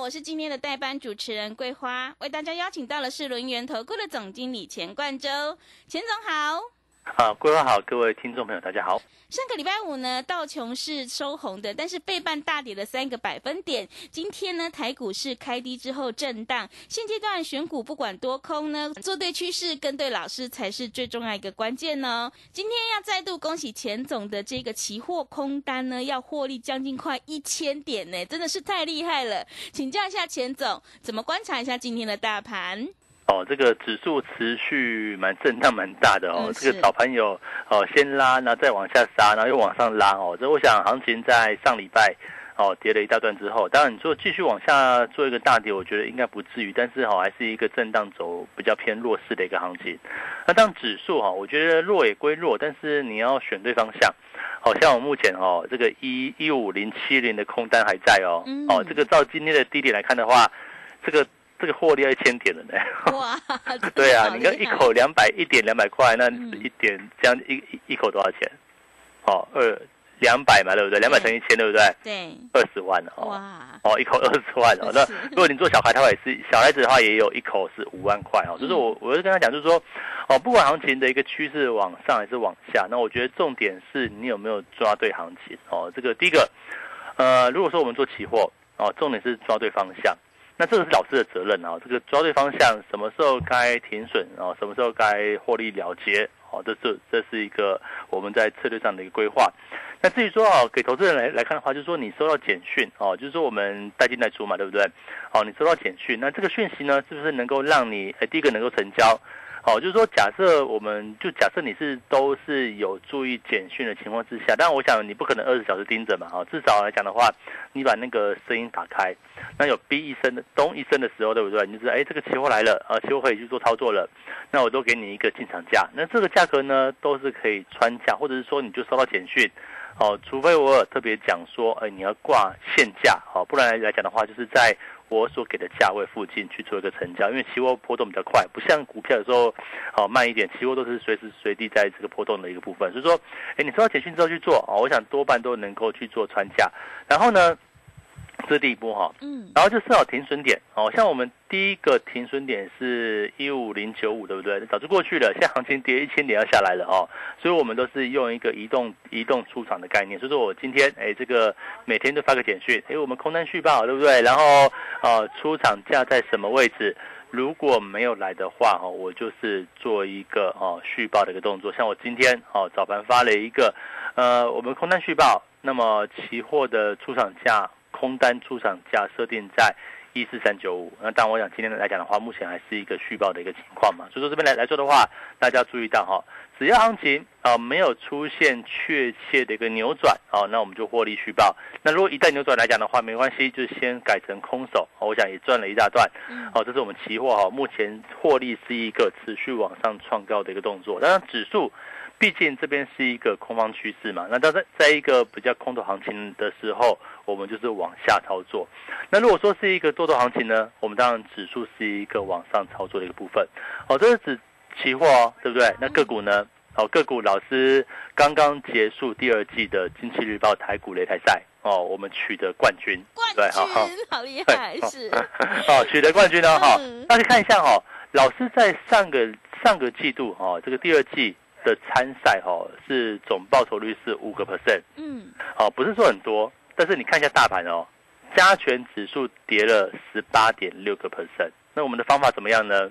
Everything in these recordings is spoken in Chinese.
我是今天的代班主持人桂花，为大家邀请到的是轮源投顾的总经理钱冠洲，钱总好。好，各位好，各位听众朋友，大家好。上个礼拜五呢，道琼是收红的，但是背半大跌了三个百分点。今天呢，台股是开低之后震荡。现阶段选股不管多空呢，做对趋势跟对老师才是最重要一个关键呢。今天要再度恭喜钱总的这个期货空单呢，要获利将近快一千点呢，真的是太厉害了。请教一下钱总，怎么观察一下今天的大盘？哦，这个指数持续蛮震荡蛮大的哦。嗯这个早盘有哦先拉，然后再往下杀，然后又往上拉哦。这我想行情在上礼拜哦跌了一大段之后，当然你说继续往下做一个大跌，我觉得应该不至于，但是哈、还是一个震荡走比较偏弱势的一个行情。那当指数哈、我觉得弱也归弱，但是你要选对方向。好、像我目前哦这个一一五零七零的空单还在哦，嗯哦这个照今天的低点来看的话，这个这个获利要一千点了呢。哇，对啊，你看一口两百一点两百块，那嗯一点这样一一一口多少钱？哦，二两百嘛，对不对？两百乘一千，对不对？对，二十万哦。哇，哦，一口二十 万哦。那如果你做小孩的话，也是小孩子的话，也有一口是五万块哦。就是我，我就跟他讲，就是说，哦，不管行情的一个趋势往上还是往下，那我觉得重点是你有没有抓对行情哦。这个第一个，呃，如果说我们做期货哦，重点是抓对方向。那这个是老师的责任啊，这个抓对方向，什么时候该停损啊，什么时候该获利了结哦，这是这是一个我们在策略上的一个规划。那至于说啊，给投资人来来看的话，就是说你收到简讯哦，就是说我们带进带出嘛，对不对？哦，你收到简讯，那这个讯息呢，是不是能够让你呃第一个能够成交？哦，就是说，假设我们就假设你是都是有注意简讯的情况之下，但我想你不可能二十小时盯着嘛，哦，至少来讲的话，你把那个声音打开，那有哔一声的咚一声的时候，对不对？你就知道，哎，这个期货来了，呃，期货可以去做操作了，那我都给你一个进场价，那这个价格呢，都是可以穿价，或者是说你就收到简讯，哦，除非我有特别讲说，哎，你要挂现价，哦，不然来讲的话，就是在我所给的价位附近去做一个成交，因为期货波动比较快，不像股票有时候好、慢一点，期货都是随时随地在这个波动的一个部分，所以说，哎，你收到简讯之后去做，哦，我想多半都能够去做穿价，然后呢，这一波哈、嗯，然后就设好停损点哦，像我们第一个停损点是一五零九五，对不对？早就过去了，现在行情跌一千点要下来了哦，所以我们都是用一个移动移动出场的概念。所以说我今天哎，这个每天都发个简讯，哎，我们空单续报，对不对？然后呃，出场价在什么位置？如果没有来的话，哈，我就是做一个哦续报的一个动作。像我今天哦早盘发了一个，呃，我们空单续报，那么期货的出场价。空单出场价设定在一四三九五，那当然我想今天来讲的话，目前还是一个续报的一个情况嘛，所以说这边来来说的话，大家注意到哈，只要行情啊、呃、没有出现确切的一个扭转哦，那我们就获利续报。那如果一旦扭转来讲的话，没关系，就先改成空手，哦我想也赚了一大段。好哦，这是我们期货哈，目前获利是一个持续往上创高的一个动作，当然指数。毕竟这边是一个空方趋势嘛，那当在在一个比较空头行情的时候，我们就是往下操作。那如果说是一个多头行情呢，我们当然指数是一个往上操作的一个部分。哦，这是指期货哦，对不对？那个股呢？哦，个股老师刚刚结束第二季的《经济日报》台股擂台赛哦，我们取得冠军，冠对，好好。军好厉害，是，哦，取得冠军了哈嗯。大家看一下哈，老师在上个上个季度哈，这个第二季的参赛哈是总报酬率是五个 percent，嗯，哦，不是说很多，但是你看一下大盘哦，加权指数跌了十八点六个 percent。那我们的方法怎么样呢？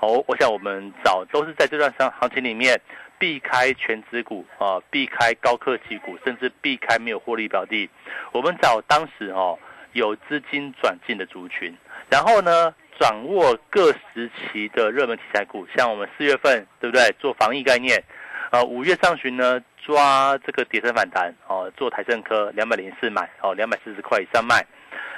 哦，我想我们早都是在这段上行情里面避开全指股啊，避开高科技股，甚至避开没有获利标的。我们找当时哦有资金转进的族群，然后呢掌握各时期的热门题材股，像我们四月份对不对做防疫概念，呃五月上旬呢抓这个跌升反弹哦，做台盛科两百零四买哦，两百四十块以上卖。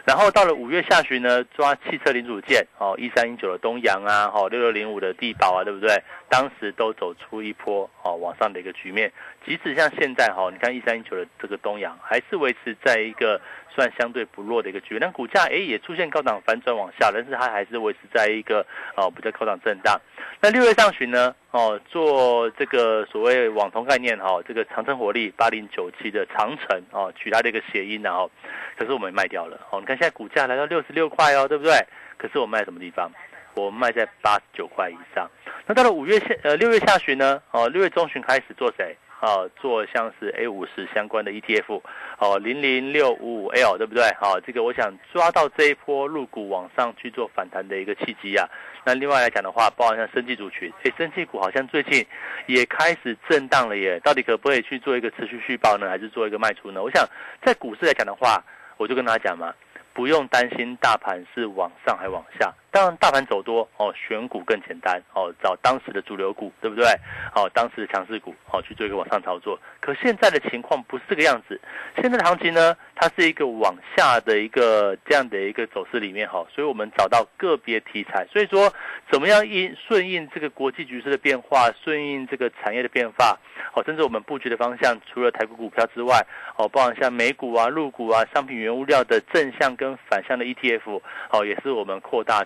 然后到了五月下旬呢，抓汽车零组件哦，一三一九的东阳啊，哦六六零五的地保啊，对不对？当时都走出一波哦往上的一个局面。即使像现在哈，你看一三一九的这个东阳还是维持在一个算相对不弱的一个局面，但股价哎也出现高档反转往下，但是它还是维持在一个哦比较高档震荡。那六月上旬呢，哦做这个所谓网通概念哈，这个长城火力八零九七的长城哦，取它的一个谐音然后，可是我们卖掉了哦。你看现在股价来到六十六块哦，对不对？可是我卖什么地方？我卖在八十九块以上。那到了五月下呃六月下旬呢，哦六月中旬开始做谁？哦，做像是 A 五十相关的 ETF，哦，零零六五五 L，对不对？好，这个我想抓到这一波入股往上去做反弹的一个契机啊。那另外来讲的话，包含像生技族群，哎，生技股好像最近也开始震荡了耶。到底可不可以去做一个持续续报呢，还是做一个卖出呢？我想在股市来讲的话，我就跟大家讲嘛，不用担心大盘是往上还往下。当然，大盘走多哦，选股更简单哦，找当时的主流股，对不对？哦，当时的强势股哦，去做一个往上操作。可现在的情况不是这个样子，现在的行情呢，它是一个往下的一个这样的一个走势里面哈，所以我们找到个别题材，所以说怎么样应顺应这个国际局势的变化，顺应这个产业的变化，哦，甚至我们布局的方向，除了台股股票之外，哦，包含像美股啊、陆股啊、商品原物料的正向跟反向的 ETF，哦，也是我们扩大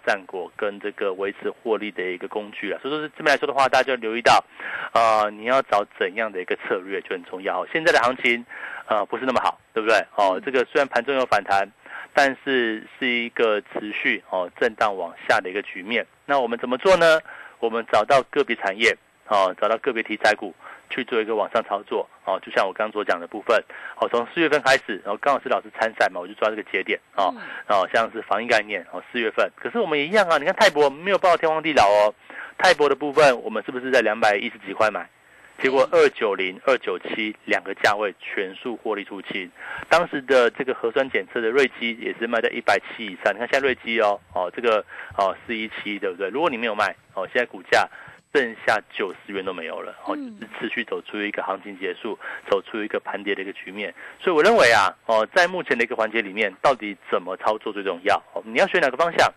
跟这个维持获利的一个工具啊，所以说是这边来说的话，大家就留意到，啊，你要找怎样的一个策略就很重要。现在的行情，呃，不是那么好，对不对？哦，这个虽然盘中有反弹，但是是一个持续哦震荡往下的一个局面。那我们怎么做呢？我们找到个别产业，哦，找到个别题材股。去做一个往上操作哦，就像我刚刚所讲的部分哦，从四月份开始，然后刚好是老师参赛嘛，我就抓这个节点哦，哦，像是防疫概念哦，四月份，可是我们也一样啊，你看泰博没有报天荒地老哦，泰博的部分我们是不是在两百一十几块买？结果二九零、二九七两个价位全数获利出清，当时的这个核酸检测的瑞基也是卖在一百七以上，你看现在瑞基哦，哦这个哦四一七对不对？如果你没有卖哦，现在股价。剩下九十元都没有了，哦，是持续走出一个行情结束，走出一个盘跌的一个局面。所以我认为啊，哦，在目前的一个环节里面，到底怎么操作最重要？哦，你要选哪个方向？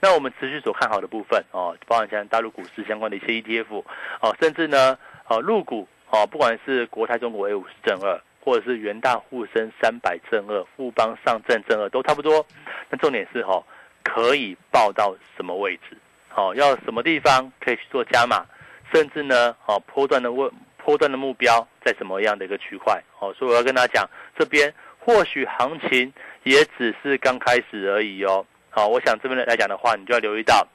那我们持续所看好的部分，哦，包含像大陆股市相关的一些 ETF，哦，甚至呢，哦，入股，哦，不管是国泰中国 A 五十正二，或者是元大沪深三百正二，富邦上证正二，都差不多。那重点是哦，可以报到什么位置？好，要什么地方可以去做加码，甚至呢，好，波段的问波段的目标在什么样的一个区块？好，所以我要跟大家讲，这边或许行情也只是刚开始而已哦。好，我想这边来讲的话，你就要留意到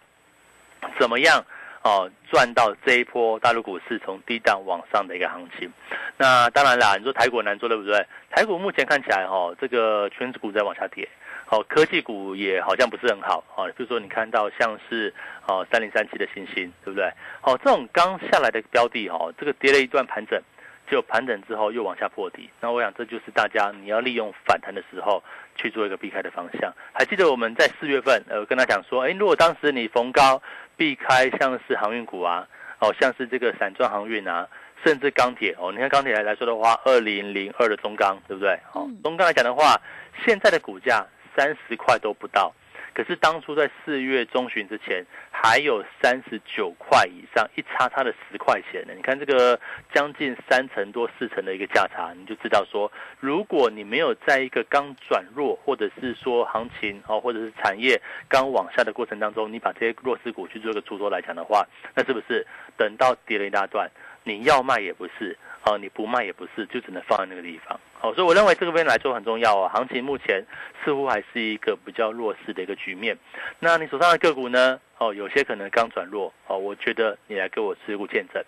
怎么样哦，赚到这一波大陆股市从低档往上的一个行情。那当然啦，你说台股难做对不对？台股目前看起来哈，这个全指股在往下跌。好，科技股也好像不是很好啊。比如说，你看到像是哦三零三七的星星，对不对？好，这种刚下来的标的哦，这个跌了一段盘整，就盘整之后又往下破底。那我想这就是大家你要利用反弹的时候去做一个避开的方向。还记得我们在四月份呃跟他讲说，哎，如果当时你逢高避开像是航运股啊，哦像是这个散装航运啊，甚至钢铁哦，你看钢铁来来说的话，二零零二的中钢，对不对？哦，中钢来讲的话，现在的股价。三十块都不到，可是当初在四月中旬之前，还有三十九块以上，一差差的十块钱呢。你看这个将近三成多四成的一个价差，你就知道说，如果你没有在一个刚转弱，或者是说行情哦，或者是产业刚往下的过程当中，你把这些弱势股去做一个出脱来讲的话，那是不是等到跌了一大段，你要卖也不是，哦，你不卖也不是，就只能放在那个地方。好，所以我认为这个边来说很重要啊。行情目前似乎还是一个比较弱势的一个局面。那你手上的个股呢？哦，有些可能刚转弱。哦，我觉得你来给我持股见证。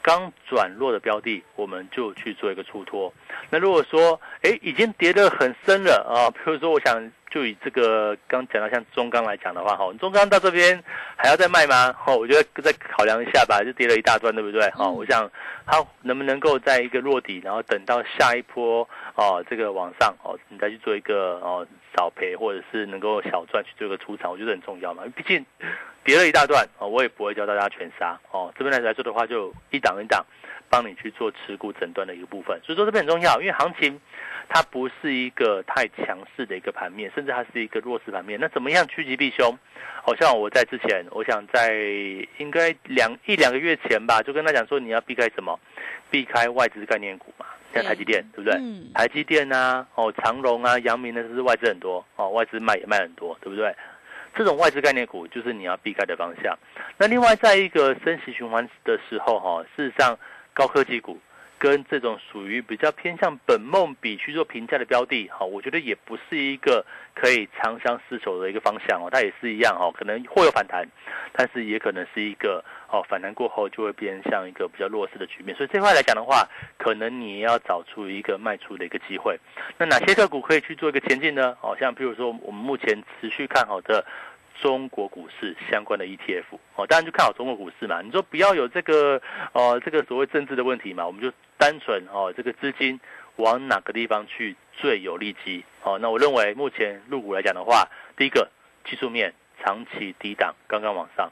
刚转弱的标的，我们就去做一个出脱。那如果说，哎，已经跌得很深了啊，比如说，我想就以这个刚讲到像中钢来讲的话，哈，中钢到这边还要再卖吗？哦，我觉得再考量一下吧，就跌了一大段，对不对？哦，我想它能不能够在一个落底，然后等到下一波哦，这个往上哦，你再去做一个哦少赔，或者是能够小赚去做一个出场，我觉得很重要嘛。毕竟跌了一大段哦，我也不会教大家全杀哦。这边来来说的话，就一档一档帮你去做持股诊断的一个部分。所以说这边很重要，因为行情它不是一个太强势的一个盘面，甚至它是一个弱势盘面。那怎么样趋吉避凶？好像我在之前，我想在应该两一两个月前吧，就跟他讲说你要避开什么，避开外资概念股嘛，像台积电，对不对？嗯台积电啊，哦，长荣啊，阳明呢，这是外资很多哦，外资卖也卖很多，对不对？这种外资概念股就是你要避开的方向。那另外，在一个升息循环的时候，哈，事实上高科技股跟这种属于比较偏向本梦比去做评价的标的，哈，我觉得也不是一个可以长相厮守的一个方向哦。它也是一样哦，可能会有反弹，但是也可能是一个哦反弹过后就会变向一个比较弱势的局面。所以这块来讲的话，可能你要找出一个卖出的一个机会。那哪些个股可以去做一个前进呢？哦，像比如说我们目前持续看好的中国股市相关的 ETF 哦，当然就看好中国股市嘛。你说不要有这个呃这个所谓政治的问题嘛，我们就单纯哦这个资金往哪个地方去最有利基哦。那我认为目前入股来讲的话，第一个技术面长期低档刚刚往上。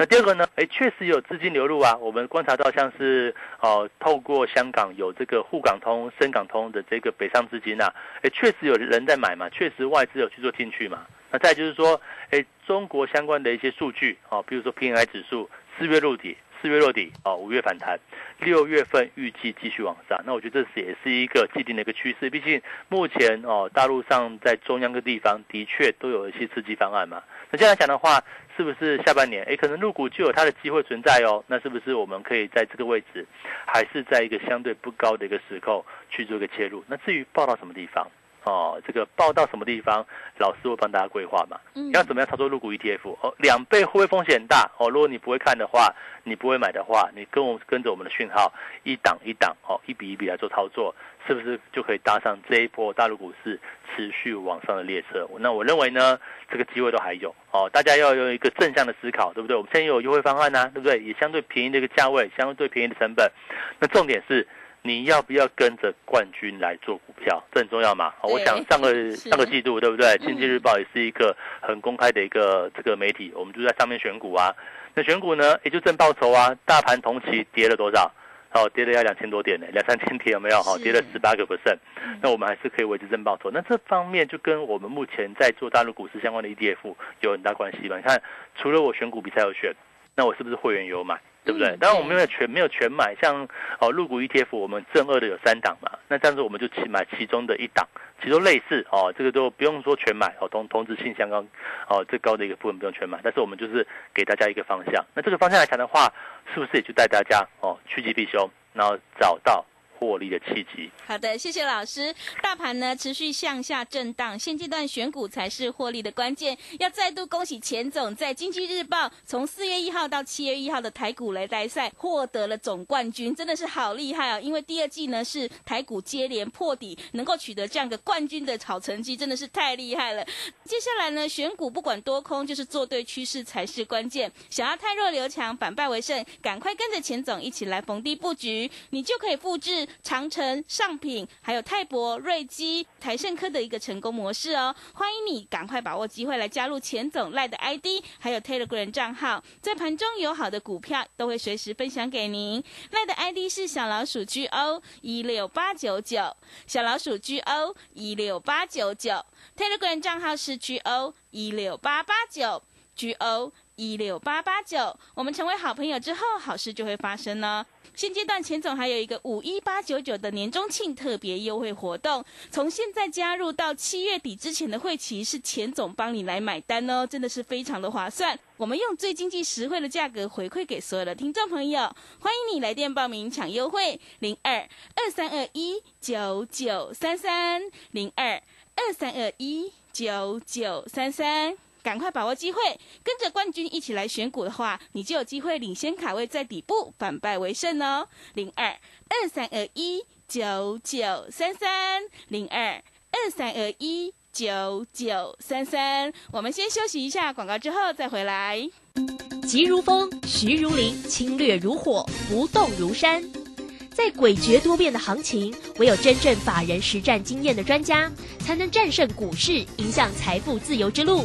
那第二个呢？哎，确实有资金流入啊。我们观察到，像是呃，透过香港有这个沪港通、深港通的这个北上资金啊，哎，确实有人在买嘛，确实外资有去做进去嘛。那再就是说，哎，中国相关的一些数据啊，比如说 P N I 指数四月落底，四月落底啊，五月反弹，六月份预计继续往上。那我觉得这是也是一个既定的一个趋势。毕竟目前哦，大陆上在中央的地方的确都有一些刺激方案嘛。那这样讲的话，是不是下半年哎，可能入股就有它的机会存在哦？那是不是我们可以在这个位置，还是在一个相对不高的一个时候去做一个切入？那至于报到什么地方？哦，这个报到什么地方，老师会帮大家规划嘛。嗯要怎么样操作入股 ETF？哦，两倍会不会风险很大？哦，如果你不会看的话，你不会买的话，你跟我跟着我们的讯号，一档一档哦，一笔一笔来做操作，是不是就可以搭上这一波大陆股市持续往上的列车？那我认为呢，这个机会都还有哦，大家要有一个正向的思考，对不对？我们现在有优惠方案呐、对不对？也相对便宜的一个价位，相对便宜的成本。那重点是。你要不要跟着冠军来做股票？这很重要嘛。我想上个上个季度，对不对？嗯经济日报也是一个很公开的一个这个媒体，我们就在上面选股啊。那选股呢，也就正报酬啊。大盘同期跌了多少？哦，跌了要两千多点呢，两三千点有没有？哦，跌了十八个 percent 嗯。那我们还是可以维持正报酬。那这方面就跟我们目前在做大陆股市相关的 ETF 有很大关系吧？你看，除了我选股比赛有选，那我是不是会员有买？对不对？嗯当然我们对没有全没有全买，像哦入股 ETF 我们正二的有三档嘛，那这样子我们就去买其中的一档，其中类似哦，这个都不用说全买哦，同同质性相当哦最高的一个部分不用全买，但是我们就是给大家一个方向。那这个方向来讲的话，是不是也就带大家哦趋吉避凶，然后找到获利的契机？好的，谢谢老师。大盘呢持续向下震荡，现阶段选股才是获利的关键。要再度恭喜钱总在经济日报从四月一号到七月一号的台股擂台赛获得了总冠军，真的是好厉害哦！因为第二季呢是台股接连破底，能够取得这样的冠军的好成绩，真的是太厉害了。接下来呢，选股不管多空，就是做对趋势才是关键。想要太弱留强，反败为胜，赶快跟着钱总一起来逢低布局，你就可以复制长城、上品，还有泰博、瑞基、台盛科的一个成功模式哦。欢迎你赶快把握机会来加入钱总赖的 ID，还有 Telegram 账号，在盘中有好的股票都会随时分享给您。赖的 ID 是小老鼠 GO 一六八九九，小老鼠 GO 一六八九九，Telegram 账号是 GO 一六八八九 GO 一六八八九。我们成为好朋友之后，好事就会发生呢。现阶段钱总还有一个五一八九九的年终庆特别优惠活动，从现在加入到七月底之前的会期是钱总帮你来买单哦，真的是非常的划算。我们用最经济实惠的价格回馈给所有的听众朋友，欢迎你来电报名抢优惠，零二二三二一九九三三零二二三二一九九三三。赶快把握机会，跟着冠军一起来选股的话，你就有机会领先卡位在底部，反败为胜哦。零二二三二一九九三三，零二二三二一九九三三。我们先休息一下广告，之后再回来。急如风，徐如林，侵略如火，不动如山。在诡谲多变的行情，唯有真正法人实战经验的专家，才能战胜股市，迎向财富自由之路。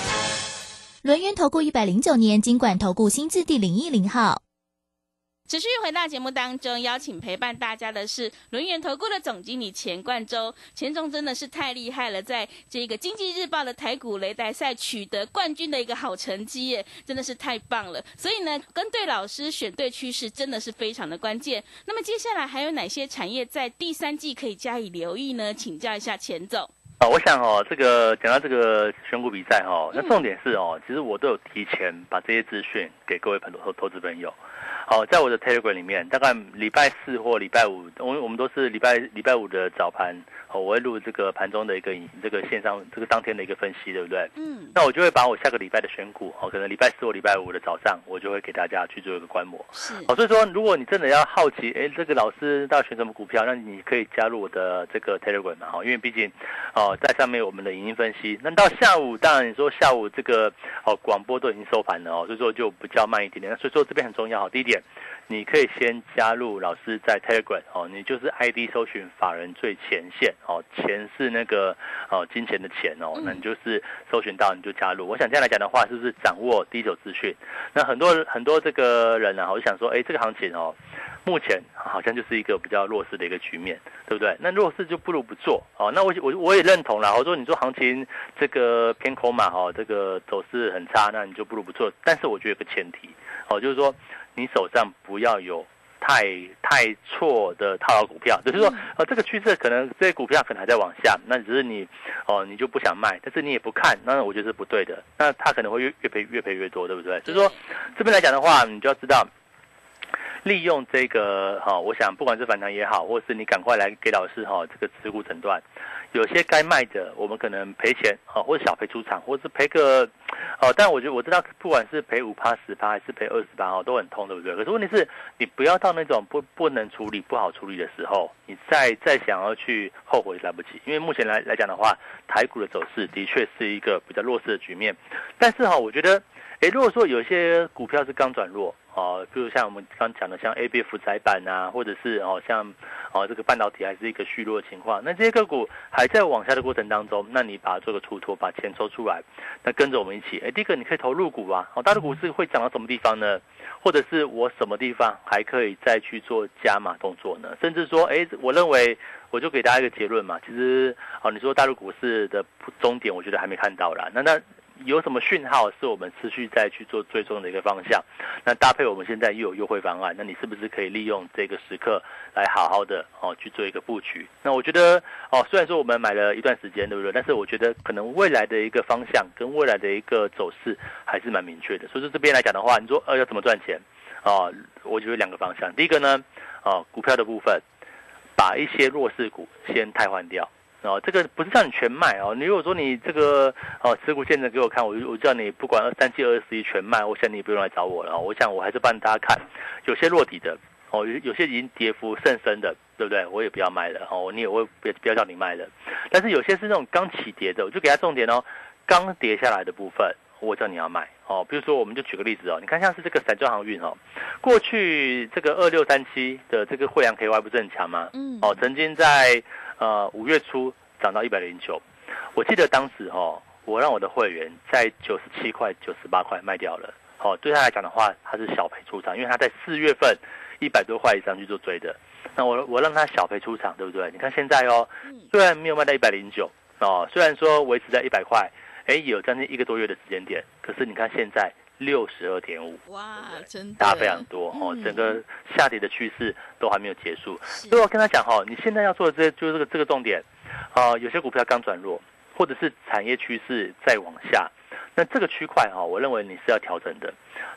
轮源投顾一百零九年经管投顾新字第零一零号。持续回到节目当中，邀请陪伴大家的是轮源投顾的总经理钱冠洲。钱总真的是太厉害了，在这个经济日报的台股擂台赛取得冠军的一个好成绩耶，真的是太棒了。所以呢，跟对老师，选对趋势，真的是非常的关键。那么接下来还有哪些产业在第三季可以加以留意呢？请教一下钱总。啊，我想哦，这个讲到这个选股比赛哦，那重点是哦，其实我都有提前把这些资讯给各位朋投投资朋友。好，在我的 Telegram 里面，大概礼拜四或礼拜五，我我们都是礼拜礼拜五的早盘，哦，我会录这个盘中的一个这个线上这个当天的一个分析，对不对？嗯。那我就会把我下个礼拜的选股，哦，可能礼拜四或礼拜五的早上，我就会给大家去做一个观摩。是。好，所以说，如果你真的要好奇，哎，这个老师到底选什么股票，那你可以加入我的这个 Telegram 嘛，哈，因为毕竟，哦，在上面我们的影音分析。那到下午，当然你说下午这个哦广播都已经收盘了哦，所以说就比较慢一点点。那所以说这边很重要，第一点。你可以先加入老师在 Telegram 哦，你就是 ID 搜寻法人最前线哦，钱是那个哦金钱的钱哦，那你就是搜寻到你就加入。我想这样来讲的话，是不是掌握第一手资讯？那很多很多这个人呢，我就想说，哎，这个行情哦，目前好像就是一个比较弱势的一个局面，对不对？那弱势就不如不做哦。那我我我也认同了，我说你说行情这个偏空嘛，哈，这个走势很差，那你就不如不做。但是我觉得有个前提哦，就是说。你手上不要有太太错的套牢股票，就是说，呃，这个趋势可能这些股票可能还在往下，那只是你，哦，你就不想卖，但是你也不看，那我觉得是不对的，那它可能会越越赔越赔越多，对不对？就是说，这边来讲的话，你就要知道，利用这个，哈，我想不管是反弹也好，或是你赶快来给老师哈这个持股诊断。有些该卖的，我们可能赔钱啊，或者小赔出场，或是赔个，哦，但我觉得我知道，不管是赔五趴、十趴，还是赔二十趴，哦，都很痛，对不对？可是问题是，你不要到那种不不能处理、不好处理的时候，你再再想要去后悔来不及。因为目前来来讲的话，台股的走势的确是一个比较弱势的局面，但是哈，我觉得。哎，如果说有些股票是刚转弱，哦，比如像我们刚讲的，像 A B F 窄板啊，或者是哦像哦这个半导体还是一个虚弱的情况，那这些个股还在往下的过程当中，那你把它做个出脱，把钱抽出来，那跟着我们一起，哎，第一个你可以投入股啊，哦，大的股市会涨到什么地方呢？或者是我什么地方还可以再去做加码动作呢？甚至说，哎，我认为我就给大家一个结论嘛，其实哦，你说大陆股市的终点，我觉得还没看到啦。那那。有什么讯号是我们持续在去做追踪的一个方向？那搭配我们现在又有优惠方案，那你是不是可以利用这个时刻来好好的哦去做一个布局？那我觉得哦，虽然说我们买了一段时间，对不对？但是我觉得可能未来的一个方向跟未来的一个走势还是蛮明确的。所以说这边来讲的话，你说呃要怎么赚钱啊？我觉得两个方向，第一个呢，哦股票的部分，把一些弱势股先汰换掉。哦，这个不是叫你全卖哦。你如果说你这个哦持股见证给我看，我我叫你不管二三七二十一全卖，我想你不用来找我了。我想我还是帮大家看，有些落底的哦，有有些已经跌幅甚深的，对不对？我也不要卖了哦，你也会不不要叫你卖了。但是有些是那种刚起跌的，我就给他重点哦，刚跌下来的部分，我叫你要卖哦。比如说，我们就举个例子哦，你看像是这个散装航运哦，过去这个二六三七的这个汇阳 KY 不是很强吗？嗯，哦，曾经在。呃，五月初涨到一百零九，我记得当时哈，我让我的会员在九十七块、九十八块卖掉了。好，对他来讲的话，他是小赔出场，因为他在四月份一百多块以上去做追的。那我我让他小赔出场，对不对？你看现在哦，虽然没有卖到一百零九哦，虽然说维持在一百块，哎，有将近一个多月的时间点，可是你看现在六十二点五，哇，真的。大非常多哦，嗯。整个下跌的趋势都还没有结束。所以我跟他讲哈，你现在要做的这些就是这个这个重点，啊、有些股票刚转弱，或者是产业趋势再往下，那这个区块哈，我认为你是要调整的。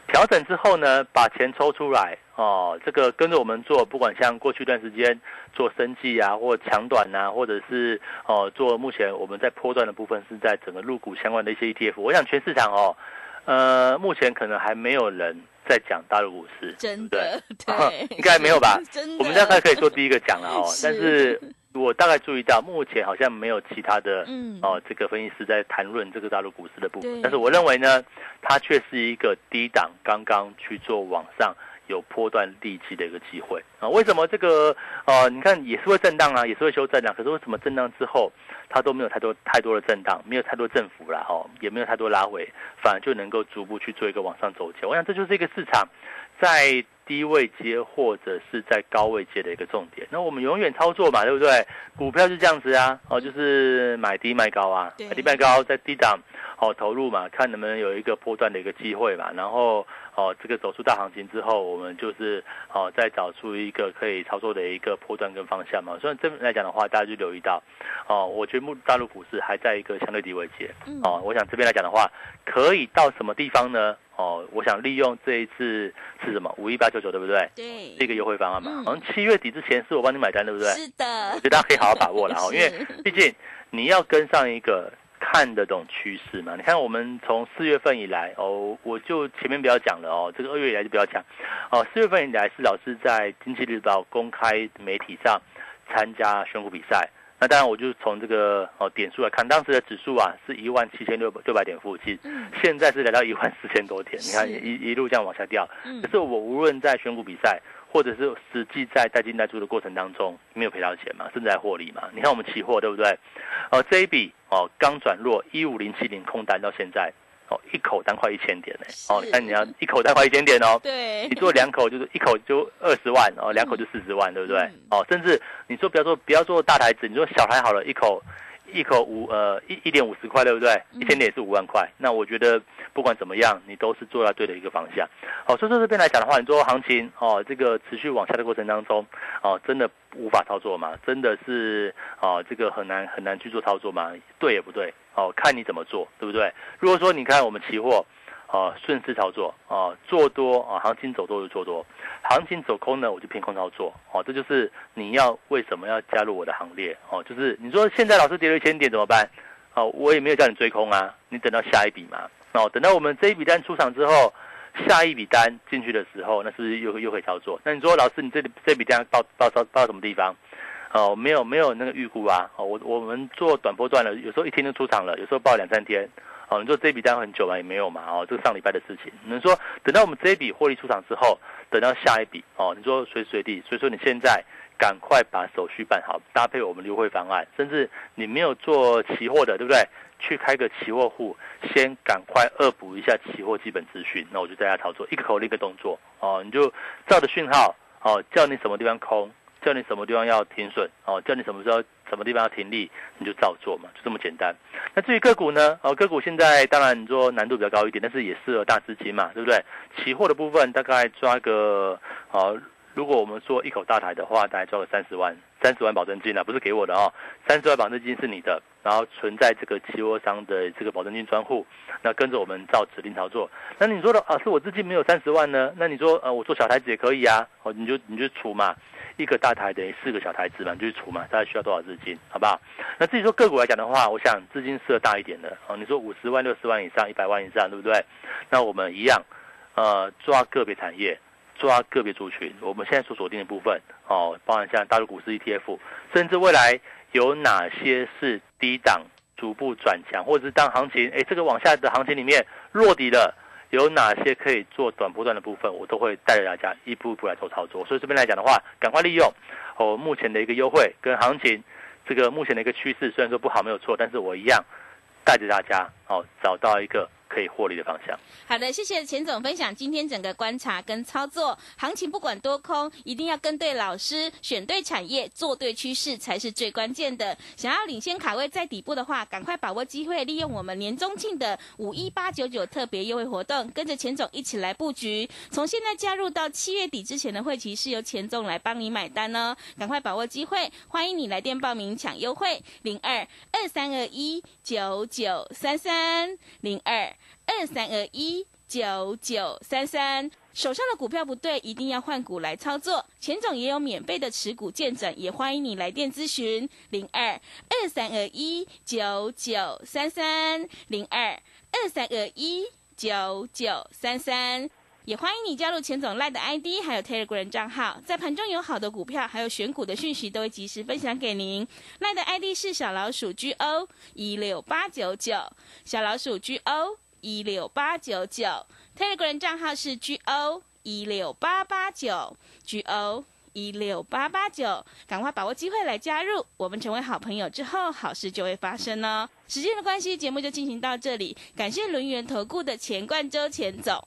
调整之后呢，把钱抽出来哦，这个跟着我们做，不管像过去一段时间做生计啊，或强短啊，或者是哦做目前我们在波段的部分是在整个入股相关的一些 ETF，我想全市场哦，呃，目前可能还没有人在讲大陆股市，真对的不对？对，应该没有吧？真的，我们大概可以做第一个讲了哦，是。但是我大概注意到，目前好像没有其他的、嗯。哦这个分析师在谈论这个大陆股市的部分，但是我认为呢，它却是一个低档刚刚去做往上。有波段利基的一个机会啊？为什么这个呃，你看也是会震荡啊，也是会修正啊，可是为什么震荡之后它都没有太多太多的震荡，没有太多振幅了，哦，也没有太多拉回，反而就能够逐步去做一个往上走强。我想这就是一个市场在低位接或者是在高位接的一个重点。那我们永远操作嘛，对不对？股票是这样子啊，哦，就是买低卖高啊，买低卖高，在低档哦投入嘛，看能不能有一个波段的一个机会嘛，然后哦这个走出大行情之后，我们就是哦再找出一个可以操作的一个波段跟方向嘛。所以这边来讲的话，大家就留意到哦，我觉得目大陆股市还在一个相对低位阶嗯哦，我想这边来讲的话，可以到什么地方呢？哦，我想利用这一次是什么五一八九九对不对？对，这个优惠方案嘛，嗯好像七月底之前是我帮你买单，对不对？是的所以大家可以好好把握了 哦，因为毕竟你要跟上一个看得懂趋势嘛。你看我们从四月份以来哦，我就前面不要讲了哦，这个二月以来就不要讲哦。四月份以来是老师在《经济日报》公开媒体上参加选股比赛。那当然，我就从这个哦点数来看，当时的指数啊是一万七千六百六百点附近，嗯现在是来到一万四千多点，你看一一路这样往下掉。嗯可是我无论在选股比赛，或者是实际在带进带出的过程当中，没有赔到钱嘛，甚至还获利嘛。你看我们期货对不对？哦，这一笔哦刚转弱一五零七零空单到现在，哦一口单快一千点呢。哦，那你要一口单快一千点哦。对你做两口就是一口就二十万哦，两口就四十万，对不对嗯？哦，甚至你说不要做不要做大台子，你说小台好了，一口一口五呃一一点五十块，对不对？嗯一千点也是五万块。那我觉得不管怎么样，你都是做到对的一个方向。哦，所以说这边来讲的话，你说行情哦，这个持续往下的过程当中，哦，真的无法操作吗？真的是哦，这个很难很难去做操作吗？对也不对？哦，看你怎么做，对不对？如果说你看我们期货。哦，顺势操作哦，做多啊、行情走多就做多，行情走空呢，我就偏空操作哦，这就是你要为什么要加入我的行列哦，就是你说现在老师跌了一千点怎么办？哦，我也没有叫你追空啊，你等到下一笔嘛，哦，等到我们这一笔单出场之后，下一笔单进去的时候，那是不是又又可以操作？那你说老师，你这里这笔单到到到到什么地方？哦，没有没有那个预估啊，哦，我我们做短波段的，有时候一天就出场了，有时候报两三天。哦，你说这笔单很久嘛，也没有嘛，哦，这个上礼拜的事情。你说等到我们这一笔获利出场之后，等到下一笔，哦，你说随时随地，所以说你现在赶快把手续办好，搭配我们优惠方案，甚至你没有做期货的，对不对？去开个期货户，先赶快恶补一下期货基本资讯，那我就在家操作，一个口令一个动作，哦，你就照着讯号，哦，叫你什么地方空。叫你什么地方要停损哦，叫你什么时候什么地方要停利，你就照做嘛，就这么简单。那至于个股呢？哦，个股现在当然你说难度比较高一点，但是也适合大资金嘛，对不对？期货的部分大概抓个哦，如果我们说一口大台的话，大概抓个三十万，三十万保证金啊，不是给我的哦，三十万保证金是你的，然后存在这个期货商的这个保证金专户，那跟着我们照指令操作。那你说的啊，是我资金没有三十万呢？那你说呃，我做小台子也可以啊，哦，你就你就除嘛。一个大台等于四个小台子嘛，就去除嘛，大概需要多少资金，好不好？那至于说个股来讲的话，我想资金适合大一点的哦。你说五十万、六十万以上、一百万以上，对不对？那我们一样，呃，抓个别产业，抓个别族群。我们现在所锁定的部分哦，包含像大陆股市 ETF，甚至未来有哪些是低档逐步转强，或者是当行情哎这个往下的行情里面落底了。有哪些可以做短波段的部分，我都会带着大家一步一步来做操作。所以这边来讲的话，赶快利用哦目前的一个优惠跟行情，这个目前的一个趋势，虽然说不好没有错，但是我一样带着大家哦找到一个可以获利的方向。好的，谢谢钱总分享今天整个观察跟操作。行情不管多空，一定要跟对老师，选对产业，做对趋势才是最关键的。想要领先卡位在底部的话，赶快把握机会，利用我们年中庆的五一八九九特别优惠活动，跟着钱总一起来布局。从现在加入到七月底之前的会期，是由钱总来帮你买单哦。赶快把握机会，欢迎你来电报名抢优惠，零二二三二一九九三三零二。二三二一九九三三，手上的股票不对，一定要换股来操作。钱总也有免费的持股见证，也欢迎你来电咨询零二二三二一九九三三零二二三二一九九三三，也欢迎你加入钱总赖的 ID，还有 Telegram 账号，在盘中有好的股票，还有选股的讯息，都会及时分享给您。赖的 ID 是小老鼠 GO 一六八九九，小老鼠 GO。一六八九九，Telegram 账号是 G O 一六八八九，G O 一六八八九，赶快把握机会来加入，我们成为好朋友之后，好事就会发生哦。时间的关系，节目就进行到这里，感谢轮圆投顾的钱冠周钱总，